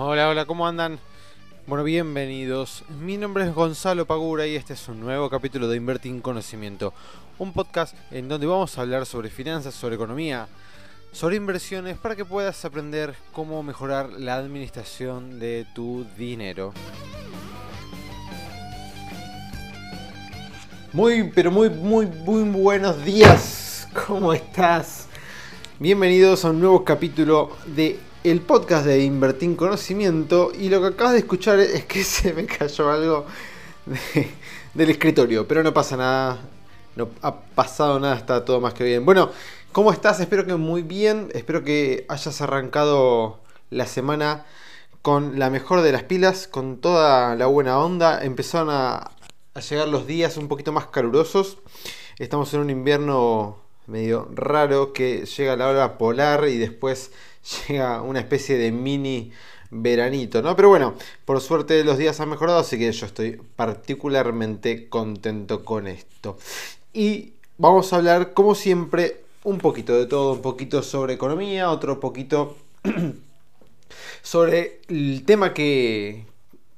Hola, hola, ¿cómo andan? Bueno, bienvenidos. Mi nombre es Gonzalo Pagura y este es un nuevo capítulo de Invertir en Conocimiento, un podcast en donde vamos a hablar sobre finanzas, sobre economía, sobre inversiones para que puedas aprender cómo mejorar la administración de tu dinero. Muy, pero muy, muy, muy buenos días. ¿Cómo estás? Bienvenidos a un nuevo capítulo de el podcast de Invertir en Conocimiento y lo que acabas de escuchar es que se me cayó algo del escritorio, pero no pasa nada, no ha pasado nada, está todo más que bien. Bueno, ¿cómo estás? Espero que muy bien, espero que hayas arrancado la semana con la mejor de las pilas, con toda la buena onda. Empezaron a, a llegar los días un poquito más calurosos. Estamos en un invierno medio raro que llega la hora polar y después llega una especie de mini veranito, ¿no? Pero bueno, por suerte los días han mejorado, así que yo estoy particularmente contento con esto. Y vamos a hablar, como siempre, un poquito de todo, un poquito sobre economía, otro poquito sobre el tema que,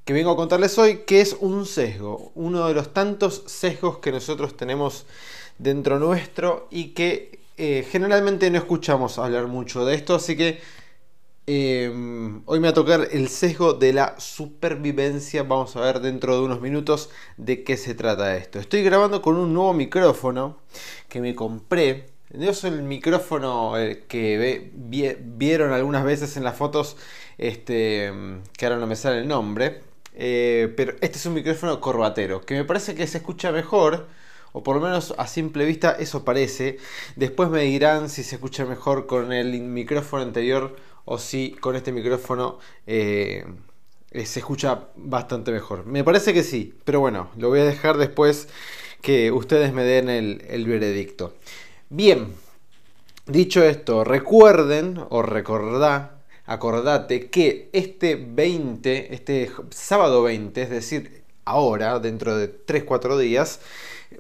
que vengo a contarles hoy, que es un sesgo, uno de los tantos sesgos que nosotros tenemos dentro nuestro y que eh, generalmente no escuchamos hablar mucho de esto, así que em, hoy me va a tocar el sesgo de la supervivencia. Vamos a ver dentro de unos minutos de qué se trata esto. Estoy grabando con un nuevo micrófono que me compré. No es el micrófono eh, que vieron algunas veces en las fotos, este, que ahora no me sale el nombre. Eh, pero este es un micrófono corbatero, que me parece que se escucha mejor o por lo menos a simple vista eso parece. Después me dirán si se escucha mejor con el micrófono anterior o si con este micrófono eh, se escucha bastante mejor. Me parece que sí, pero bueno, lo voy a dejar después que ustedes me den el, el veredicto. Bien, dicho esto, recuerden o recordá acordate que este 20, este sábado 20, es decir, ahora, dentro de 3-4 días,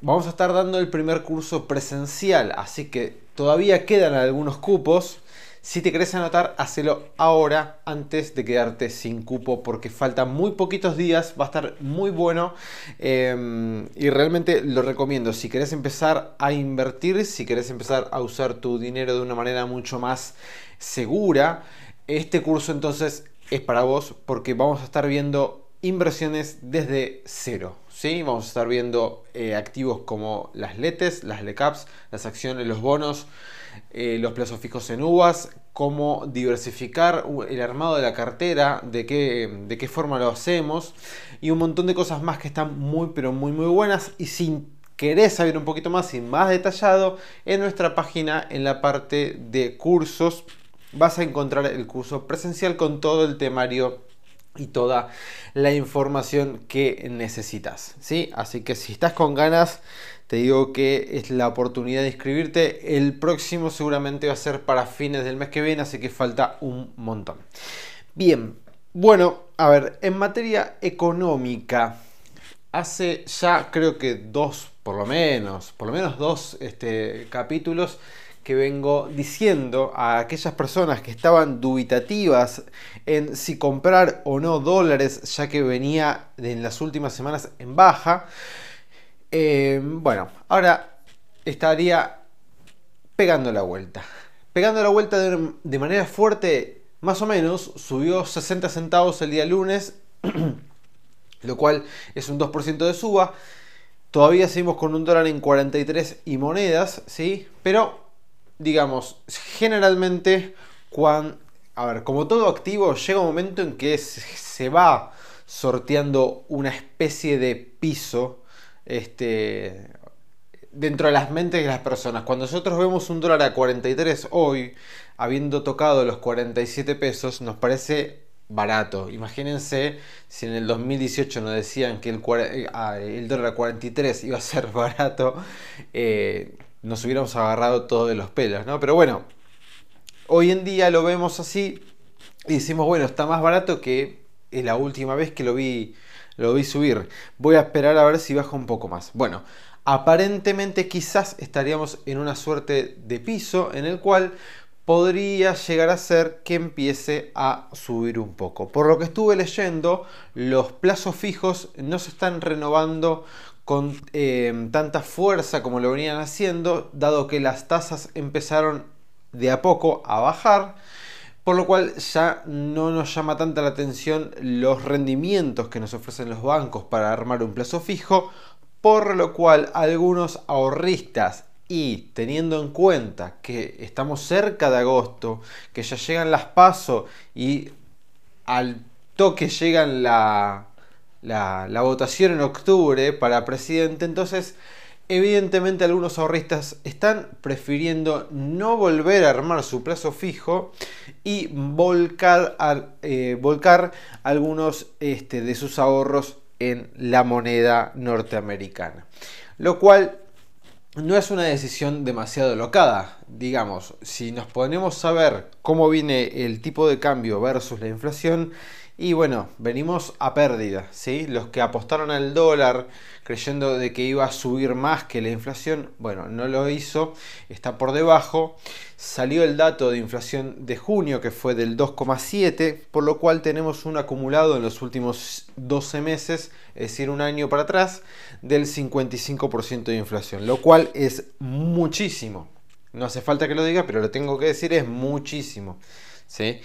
vamos a estar dando el primer curso presencial, así que todavía quedan algunos cupos. Si te querés anotar, hacelo ahora antes de quedarte sin cupo porque faltan muy poquitos días, va a estar muy bueno em, y realmente lo recomiendo. Si querés empezar a invertir, si querés empezar a usar tu dinero de una manera mucho más segura, este curso entonces es para vos porque vamos a estar viendo inversiones desde cero. ¿Sí? Vamos a estar viendo eh, activos como las LETES, las LECAPs, las acciones, los bonos, eh, los plazos fijos en uvas, cómo diversificar el armado de la cartera, de qué, de qué forma lo hacemos y un montón de cosas más que están muy pero muy muy buenas y si querés saber un poquito más y más detallado en nuestra página en la parte de cursos vas a encontrar el curso presencial con todo el temario y toda la información que necesitas. ¿sí? Así que si estás con ganas, te digo que es la oportunidad de inscribirte. El próximo seguramente va a ser para fines del mes que viene, así que falta un montón. Bien, bueno, a ver, en materia económica, hace ya creo que dos, por lo menos, por lo menos dos este, capítulos, que vengo diciendo a aquellas personas que estaban dubitativas en si comprar o no dólares, ya que venía en las últimas semanas en baja. Eh, bueno, ahora estaría pegando la vuelta. Pegando la vuelta de, de manera fuerte, más o menos, subió 60 centavos el día lunes, lo cual es un 2% de suba. Todavía seguimos con un dólar en 43 y monedas, ¿sí? Pero digamos, generalmente, cuando, a ver, como todo activo, llega un momento en que se va sorteando una especie de piso este, dentro de las mentes de las personas. Cuando nosotros vemos un dólar a 43 hoy, habiendo tocado los 47 pesos, nos parece barato. Imagínense si en el 2018 nos decían que el, eh, ah, el dólar a 43 iba a ser barato. Eh, nos hubiéramos agarrado todo de los pelos, ¿no? Pero bueno, hoy en día lo vemos así y decimos, bueno, está más barato que la última vez que lo vi, lo vi subir. Voy a esperar a ver si baja un poco más. Bueno, aparentemente quizás estaríamos en una suerte de piso en el cual podría llegar a ser que empiece a subir un poco. Por lo que estuve leyendo, los plazos fijos no se están renovando con eh, tanta fuerza como lo venían haciendo, dado que las tasas empezaron de a poco a bajar, por lo cual ya no nos llama tanta la atención los rendimientos que nos ofrecen los bancos para armar un plazo fijo, por lo cual algunos ahorristas y teniendo en cuenta que estamos cerca de agosto, que ya llegan las pasos y al toque llegan la, la, votación en octubre para presidente, entonces evidentemente algunos ahorristas están prefiriendo no volver a armar su plazo fijo y volcar, eh, volcar algunos este, de sus ahorros en la moneda norteamericana. Lo cual no es una decisión demasiado locada. Digamos, si nos ponemos a ver cómo viene el tipo de cambio versus la inflación, y bueno, venimos a pérdida, ¿sí? Los que apostaron al dólar creyendo de que iba a subir más que la inflación, bueno, no lo hizo, está por debajo. Salió el dato de inflación de junio que fue del 2,7, por lo cual tenemos un acumulado en los últimos 12 meses, es decir, un año para atrás, del 55% de inflación, lo cual es muchísimo. No hace falta que lo diga, pero lo tengo que decir, es muchísimo. ¿sí?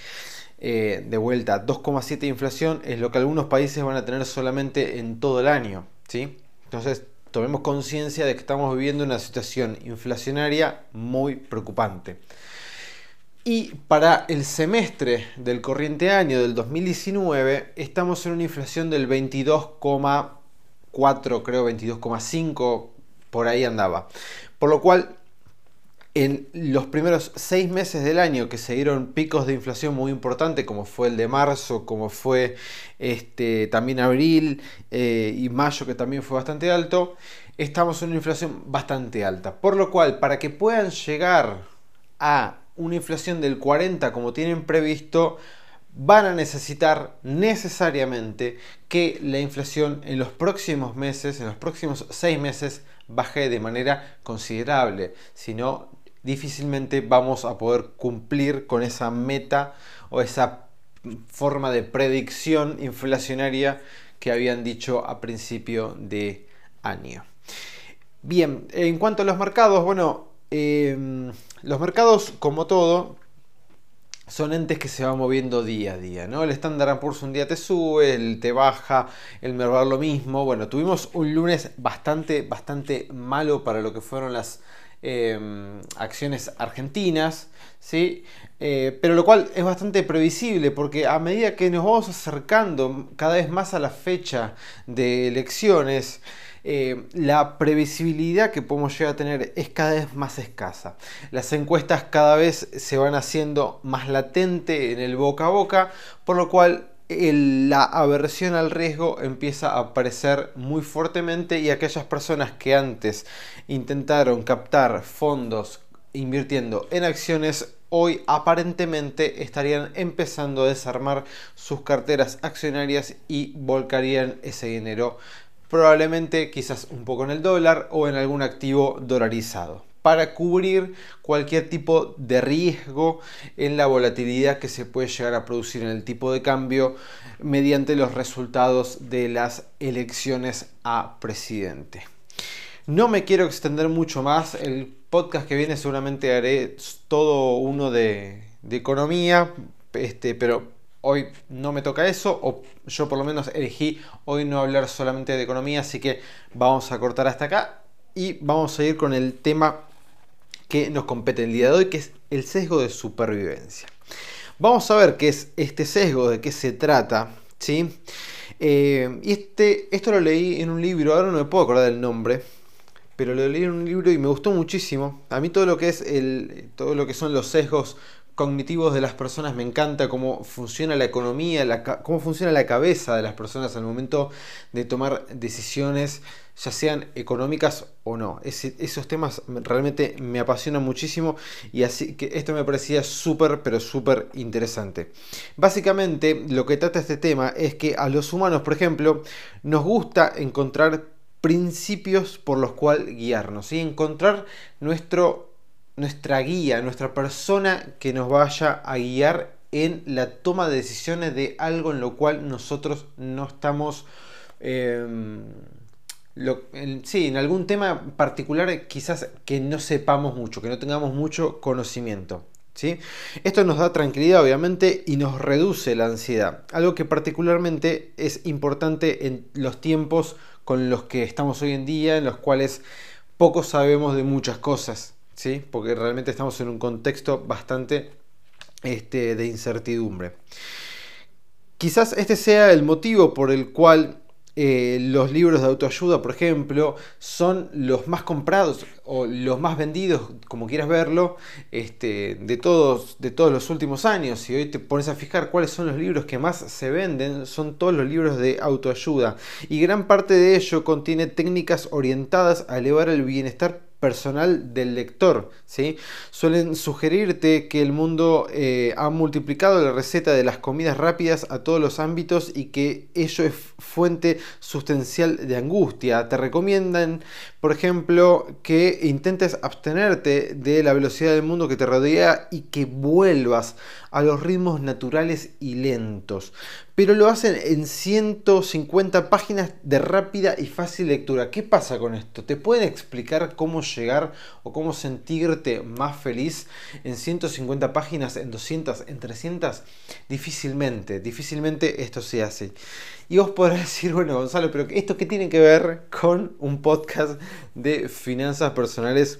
Eh, de vuelta, 2,7 de inflación es lo que algunos países van a tener solamente en todo el año. ¿sí? Entonces, tomemos conciencia de que estamos viviendo una situación inflacionaria muy preocupante. Y para el semestre del corriente año del 2019 estamos en una inflación del 22,4, creo 22,5, por ahí andaba. Por lo cual en los primeros seis meses del año que se dieron picos de inflación muy importantes, como fue el de marzo, como fue este, también abril eh, y mayo, que también fue bastante alto, estamos en una inflación bastante alta. Por lo cual, para que puedan llegar a una inflación del 40 como tienen previsto, van a necesitar necesariamente que la inflación en los próximos meses, en los próximos seis meses, baje de manera considerable. Si no, difícilmente vamos a poder cumplir con esa meta o esa forma de predicción inflacionaria que habían dicho a principio de año. Bien, en cuanto a los mercados, bueno, em, los mercados, como todo, son entes que se van moviendo día a día, ¿no? El Standard Poor's un día te sube, el te baja, el Merval lo mismo. Bueno, tuvimos un lunes bastante, bastante malo para lo que fueron las Em, acciones argentinas, ¿sí? Eh, pero lo cual es bastante previsible porque a medida que nos vamos acercando cada vez más a la fecha de elecciones, eh, la previsibilidad que podemos llegar a tener es cada vez más escasa. Las encuestas cada vez se van haciendo más latente en el boca a boca, por lo cual la aversión al riesgo empieza a aparecer muy fuertemente y aquellas personas que antes intentaron captar fondos invirtiendo en acciones hoy aparentemente estarían empezando a desarmar sus carteras accionarias y volcarían ese dinero probablemente quizás un poco en el dólar o en algún activo dolarizado para cubrir cualquier tipo de riesgo en la volatilidad que se puede llegar a producir en el tipo de cambio mediante los resultados de las elecciones a presidente. No me quiero extender mucho más, el podcast que viene seguramente haré todo uno de, economía, este, pero hoy no me toca eso, o yo por lo menos elegí hoy no hablar solamente de economía, así que vamos a cortar hasta acá y vamos a ir con el tema que nos compete el día de hoy, que es el sesgo de supervivencia. Vamos a ver qué es este sesgo, de qué se trata, ¿sí? Eh, y este, esto lo leí en un libro, ahora no me puedo acordar del nombre, pero lo leí en un libro y me gustó muchísimo. A mí todo lo que es el, todo lo que son los sesgos cognitivos de las personas me encanta cómo funciona la economía, cómo funciona la cabeza de las personas al momento de tomar decisiones ya sean económicas o no. esos temas realmente me apasionan muchísimo y así que esto me parecía súper, pero súper interesante. Básicamente lo que trata este tema es que a los humanos, por ejemplo, nos gusta encontrar principios por los cuales guiarnos y encontrar nuestro nuestra guía, nuestra persona que nos vaya a guiar en la toma de decisiones de algo en lo cual nosotros no estamos... Em, en, sí, en algún tema particular quizás que no sepamos mucho, que no tengamos mucho conocimiento. ¿sí? Esto nos da tranquilidad obviamente y nos reduce la ansiedad, algo que particularmente es importante en los tiempos con los que estamos hoy en día, en los cuales poco sabemos de muchas cosas, ¿sí? porque realmente estamos en un contexto bastante este, de incertidumbre. Quizás este sea el motivo por el cual eh, los libros de autoayuda, por ejemplo, son los más comprados o los más vendidos, como quieras verlo, este, de, todos, de todos los últimos años. Si hoy te pones a fijar cuáles son los libros que más se venden, son todos los libros de autoayuda. Y gran parte de ello contiene técnicas orientadas a elevar el bienestar personal del lector. ¿sí? Suelen sugerirte que el mundo eh, ha multiplicado la receta de las comidas rápidas a todos los ámbitos y que ello es fuente sustancial de angustia. Te recomiendan, por ejemplo, que intentes abstenerte de la velocidad del mundo que te rodea y que vuelvas a los ritmos naturales y lentos. Pero lo hacen en 150 páginas de rápida y fácil lectura. ¿Qué pasa con esto? ¿Te pueden explicar cómo llegar o cómo sentirte más feliz en 150 páginas, en 200, en 300? Difícilmente, difícilmente esto se hace. Y vos podrás decir, bueno, Gonzalo, pero ¿esto qué tiene que ver con un podcast de finanzas personales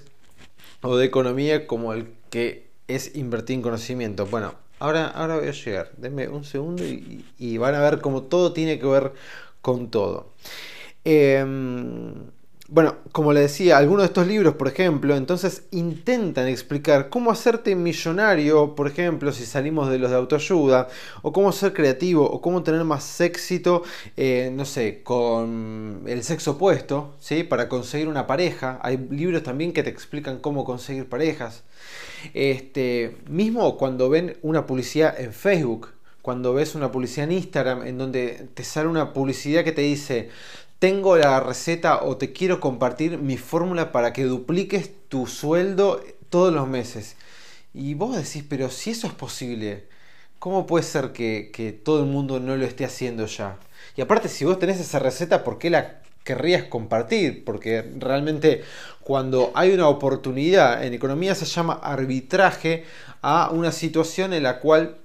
o de economía como el que es invertir en conocimiento? Bueno, Ahora, ahora voy a llegar. Denme un segundo y, van a ver cómo todo tiene que ver con todo. Em, bueno, como le decía, algunos de estos libros, por ejemplo, entonces intentan explicar cómo hacerte millonario, por ejemplo, si salimos de los de autoayuda, o cómo ser creativo, o cómo tener más éxito, eh, no sé, con el sexo opuesto, ¿sí? Para conseguir una pareja. Hay libros también que te explican cómo conseguir parejas. Este, mismo cuando ven una publicidad en Facebook, cuando ves una publicidad en Instagram en donde te sale una publicidad que te dice tengo la receta o te quiero compartir mi fórmula para que dupliques tu sueldo todos los meses. Y vos decís, pero si eso es posible, ¿cómo puede ser que, que todo el mundo no lo esté haciendo ya? Y aparte, si vos tenés esa receta, ¿por qué la querrías compartir? Porque realmente cuando hay una oportunidad en economía se llama arbitraje a una situación en la cual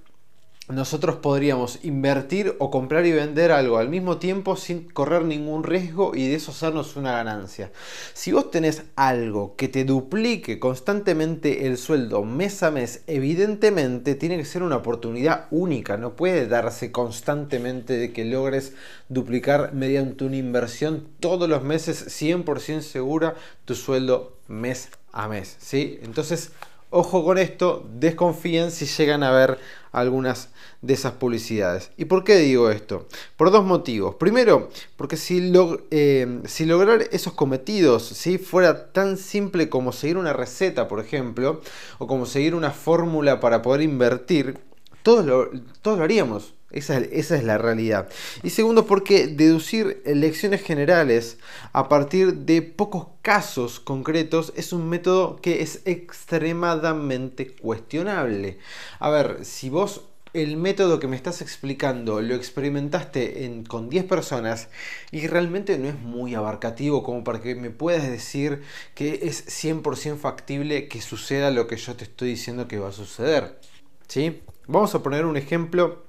nosotros podríamos invertir o comprar y vender algo al mismo tiempo sin correr ningún riesgo y de eso hacernos una ganancia. Si vos tenés algo que te duplique constantemente el sueldo mes a mes, evidentemente tiene que ser una oportunidad única, no puede darse constantemente de que logres duplicar mediante una inversión todos los meses 100% segura tu sueldo mes a mes, ¿sí? Entonces, Ojo con esto, desconfíen si llegan a ver algunas de esas publicidades. ¿Y por qué digo esto? Por dos motivos. Primero, porque si, eh, lograr esos cometidos si fuera tan simple como seguir una receta, por ejemplo, o como seguir una fórmula para poder invertir, todos todos lo haríamos. Esa, es la realidad. Y segundo, porque deducir lecciones generales a partir de pocos casos concretos es un método que es extremadamente cuestionable. A ver, si vos el método que me estás explicando lo experimentaste con 10 personas y realmente no es muy abarcativo como para que me puedas decir que es 100% factible que suceda lo que yo te estoy diciendo que va a suceder. ¿Sí? Vamos a poner un ejemplo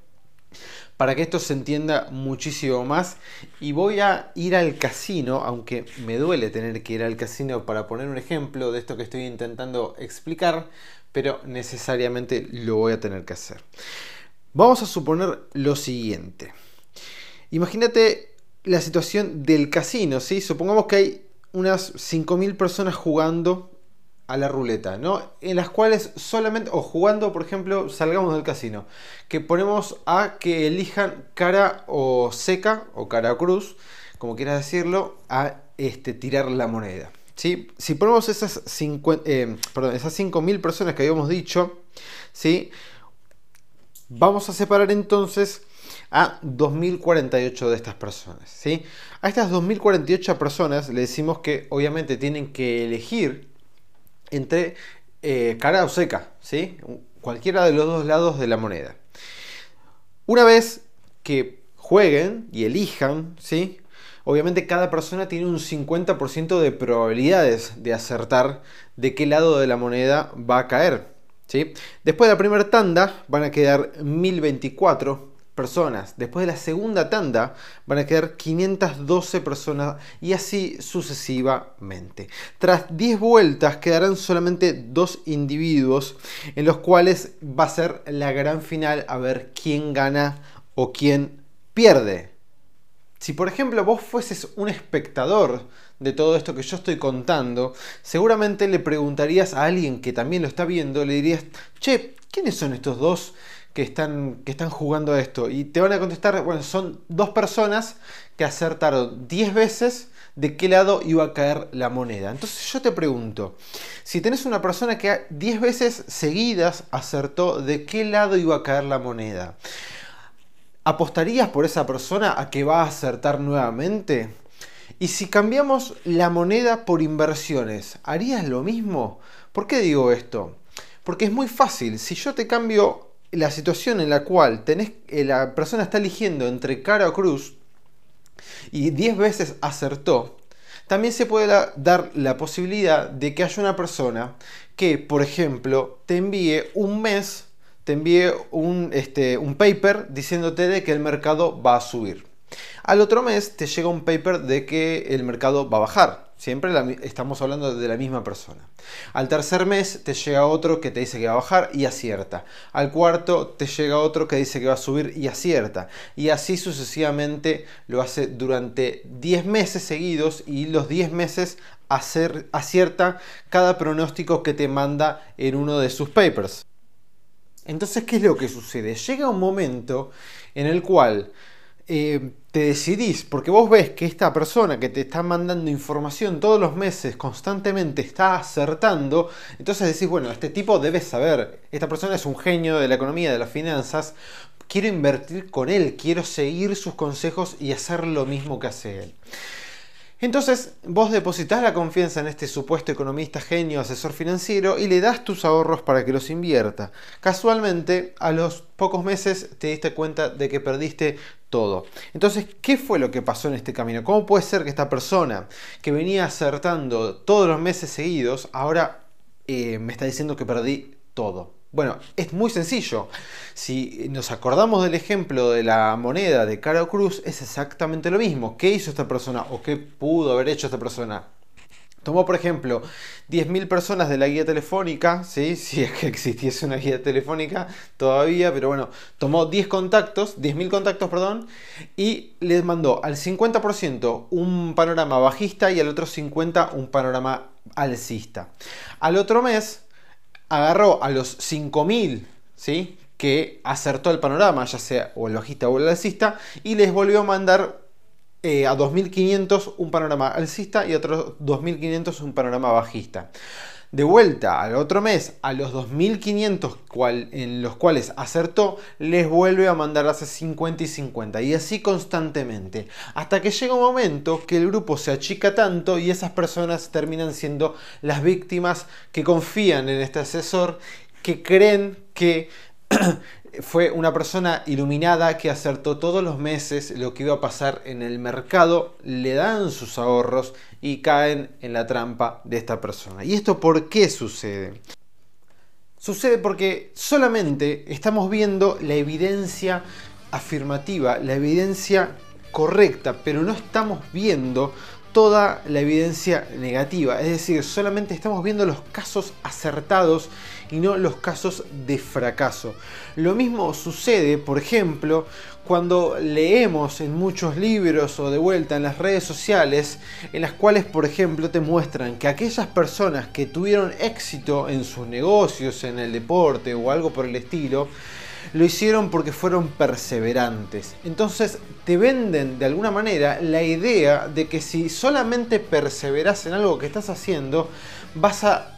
para que esto se entienda muchísimo más. Y voy a ir al casino, aunque me duele tener que ir al casino para poner un ejemplo de esto que estoy intentando explicar, pero necesariamente lo voy a tener que hacer. Vamos a suponer lo siguiente. Imagínate la situación del casino, ¿sí? Supongamos que hay unas 5.000 personas jugando a la ruleta, ¿no? En las cuales solamente, o jugando, por ejemplo, salgamos del casino, que ponemos a que elijan cara o seca, o cara cruz, como quieras decirlo, a este, tirar la moneda. ¿sí? Si ponemos esas, 50, eh, 5.000 personas que habíamos dicho, ¿sí? vamos a separar entonces a 2048 de estas personas. ¿sí? A estas 2048 personas le decimos que obviamente tienen que elegir entre eh, cara o seca, ¿sí? cualquiera de los dos lados de la moneda. Una vez que jueguen y elijan, ¿sí? obviamente cada persona tiene un 50% de probabilidades de acertar de qué lado de la moneda va a caer. ¿sí? Después de la primera tanda van a quedar 1024 personas. Después de la segunda tanda van a quedar 512 personas y así sucesivamente. Tras 10 vueltas quedarán solamente dos individuos en los cuales va a ser la gran final a ver quién gana o quién pierde. Si por ejemplo vos fueses un espectador de todo esto que yo estoy contando, seguramente le preguntarías a alguien que también lo está viendo, le dirías, che, ¿quiénes son estos dos que están, que están jugando esto? Y te van a contestar, bueno, son dos personas que acertaron 10 veces de qué lado iba a caer la moneda. Entonces yo te pregunto, si tenés una persona que 10 veces seguidas acertó de qué lado iba a caer la moneda, ¿Apostarías por esa persona a que va a acertar nuevamente? Y si cambiamos la moneda por inversiones, ¿harías lo mismo? ¿Por qué digo esto? Porque es muy fácil. Si yo te cambio la situación en la cual tenés, eh, la persona está eligiendo entre cara o cruz y 10 veces acertó, también se puede dar la posibilidad de que haya una persona que, por ejemplo, te envíe un mes te envíe un, este, un paper diciéndote de que el mercado va a subir. Al otro mes te llega un paper de que el mercado va a bajar. Siempre estamos hablando de la misma persona. Al tercer mes te llega otro que te dice que va a bajar y acierta. Al cuarto te llega otro que dice que va a subir y acierta. Y así sucesivamente lo hace durante 10 meses seguidos y los 10 meses acierta cada pronóstico que te manda en uno de sus papers. Entonces, ¿qué es lo que sucede? Llega un momento en el cual eh, te decidís, porque vos ves que esta persona que te está mandando información todos los meses constantemente está acertando, entonces decís, bueno, este tipo debe saber, esta persona es un genio de la economía, de las finanzas, quiero invertir con él, quiero seguir sus consejos y hacer lo mismo que hace él. Entonces, vos depositas la confianza en este supuesto economista genio, asesor financiero, y le das tus ahorros para que los invierta. Casualmente, a los pocos meses te diste cuenta de que perdiste Entonces, ¿qué fue lo que pasó en este camino? ¿Cómo puede ser que esta persona que venía acertando todos los meses seguidos, ahora eh, me está diciendo que perdí todo? Bueno, es muy sencillo. Si nos acordamos del ejemplo de la moneda de Caro Cruz, es exactamente lo mismo. ¿Qué hizo esta persona o qué pudo haber hecho esta persona? Tomó, por ejemplo, 10.000 personas de la guía telefónica, ¿sí? si es que existiese una guía telefónica todavía, pero bueno, tomó 10 contactos, 10.000 contactos, perdón, y les mandó al 50% un panorama bajista y al otro 50% un panorama alcista. Al otro mes agarró a los 5.000, ¿sí? Que acertó el panorama, ya sea o el bajista o el alcista, y les volvió a mandar eh, a 2.500 un panorama alcista y a otros 2.500 un panorama bajista de vuelta al otro mes a los 2500 en los cuales acertó, les vuelve a mandar hace 50 y 50 y así constantemente. Hasta que llega un momento que el grupo se achica tanto y esas personas terminan siendo las víctimas que confían en este asesor, que creen que fue una persona iluminada que acertó todos los meses lo que iba a pasar en el mercado, le dan sus ahorros y caen en la trampa de esta persona. ¿Y esto por qué sucede? Sucede porque solamente estamos viendo la evidencia afirmativa, la evidencia correcta, pero no estamos viendo toda la evidencia negativa. Es decir, solamente estamos viendo los casos acertados y no los casos de fracaso. Lo mismo sucede, por ejemplo, cuando leemos en muchos libros o de vuelta en las redes sociales, en las cuales, por ejemplo, te muestran que aquellas personas que tuvieron éxito en sus negocios, en el deporte o algo por el estilo, lo hicieron porque fueron perseverantes. Entonces te venden de alguna manera la idea de que si solamente perseveras en algo que estás haciendo, vas a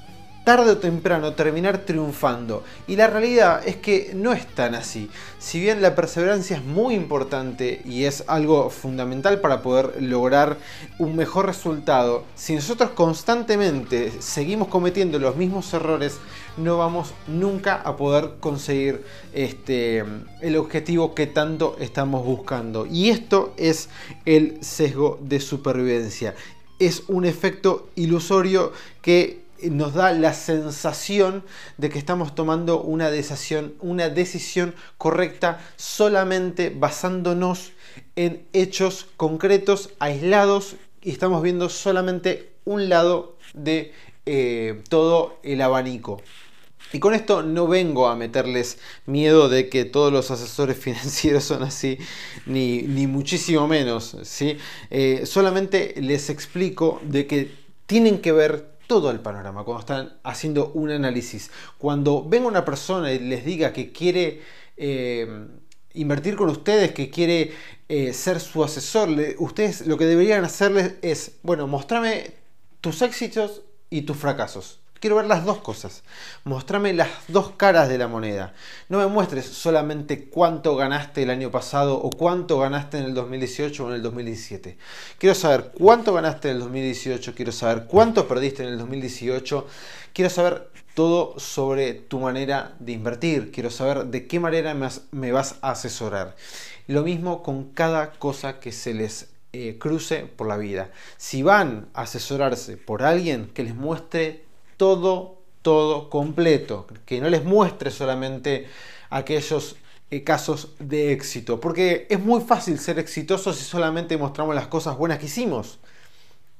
tarde o temprano terminar triunfando. Y la realidad es que no es tan así. Si bien la perseverancia es muy importante y es algo fundamental para poder lograr un mejor resultado, si nosotros constantemente seguimos cometiendo los mismos errores, no vamos nunca a poder conseguir este, el objetivo que tanto estamos buscando. Y esto es el sesgo de supervivencia. Es un efecto ilusorio que nos da la sensación de que estamos tomando una decisión, una decisión correcta solamente basándonos en hechos concretos, aislados, y estamos viendo solamente un lado de eh, todo el abanico. Y con esto no vengo a meterles miedo de que todos los asesores financieros son así, ni, muchísimo menos. ¿sí? Eh, solamente les explico de que tienen que ver todo el panorama, cuando están haciendo un análisis. Cuando venga una persona y les diga que quiere eh, invertir con ustedes, que quiere eh, ser su asesor, ustedes lo que deberían hacerles es, bueno, mostrame tus éxitos y tus fracasos. Quiero ver las dos cosas. Mostrame las dos caras de la moneda. No me muestres solamente cuánto ganaste el año pasado o cuánto ganaste en el 2018 o en el 2017. Quiero saber cuánto ganaste en el 2018, quiero saber cuánto perdiste en el 2018. Quiero saber todo sobre tu manera de invertir. Quiero saber de qué manera me vas a asesorar. Lo mismo con cada cosa que se les eh, cruce por la vida. Si van a asesorarse por alguien que les muestre todo, todo completo, que no les muestre solamente aquellos eh, casos de éxito, porque es muy fácil ser exitoso si solamente mostramos las cosas buenas que hicimos.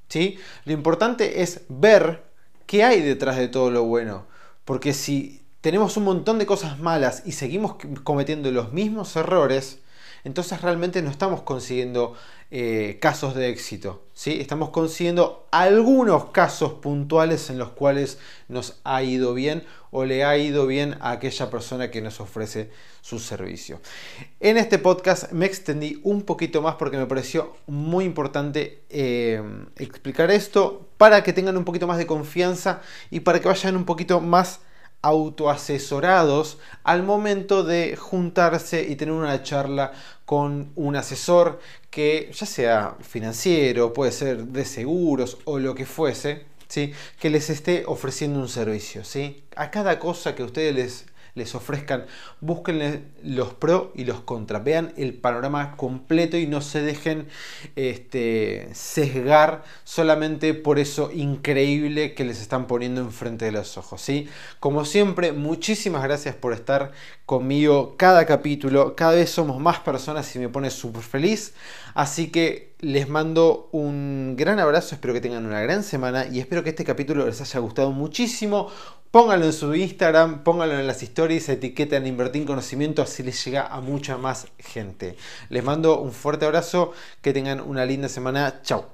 ¿sí? Lo importante es ver qué hay detrás de todo lo bueno, porque si tenemos un montón de cosas malas y seguimos cometiendo los mismos errores, entonces realmente no estamos consiguiendo eh, casos de éxito. ¿sí? Estamos consiguiendo algunos casos puntuales en los cuales nos ha ido bien o le ha ido bien a aquella persona que nos ofrece su servicio. En este podcast me extendí un poquito más porque me pareció muy importante eh, explicar esto para que tengan un poquito más de confianza y para que vayan un poquito más autoasesorados al momento de juntarse y tener una charla con un asesor que ya sea financiero, puede ser de seguros o lo que fuese, ¿sí? que les esté ofreciendo un servicio. ¿sí? A cada cosa que ustedes les les ofrezcan, busquen los pros y los contras, vean el panorama completo y no se dejen este, sesgar solamente por eso increíble que les están poniendo enfrente de los ojos. ¿sí? Como siempre, muchísimas gracias por estar conmigo cada capítulo, cada vez somos más personas y me pone súper feliz, así que les mando un gran abrazo, espero que tengan una gran semana y espero que este capítulo les haya gustado muchísimo. Pónganlo en su Instagram, pónganlo en las stories, etiqueten Invertir en Conocimiento, así les llega a mucha más gente. Les mando un fuerte abrazo, que tengan una linda semana. Chao.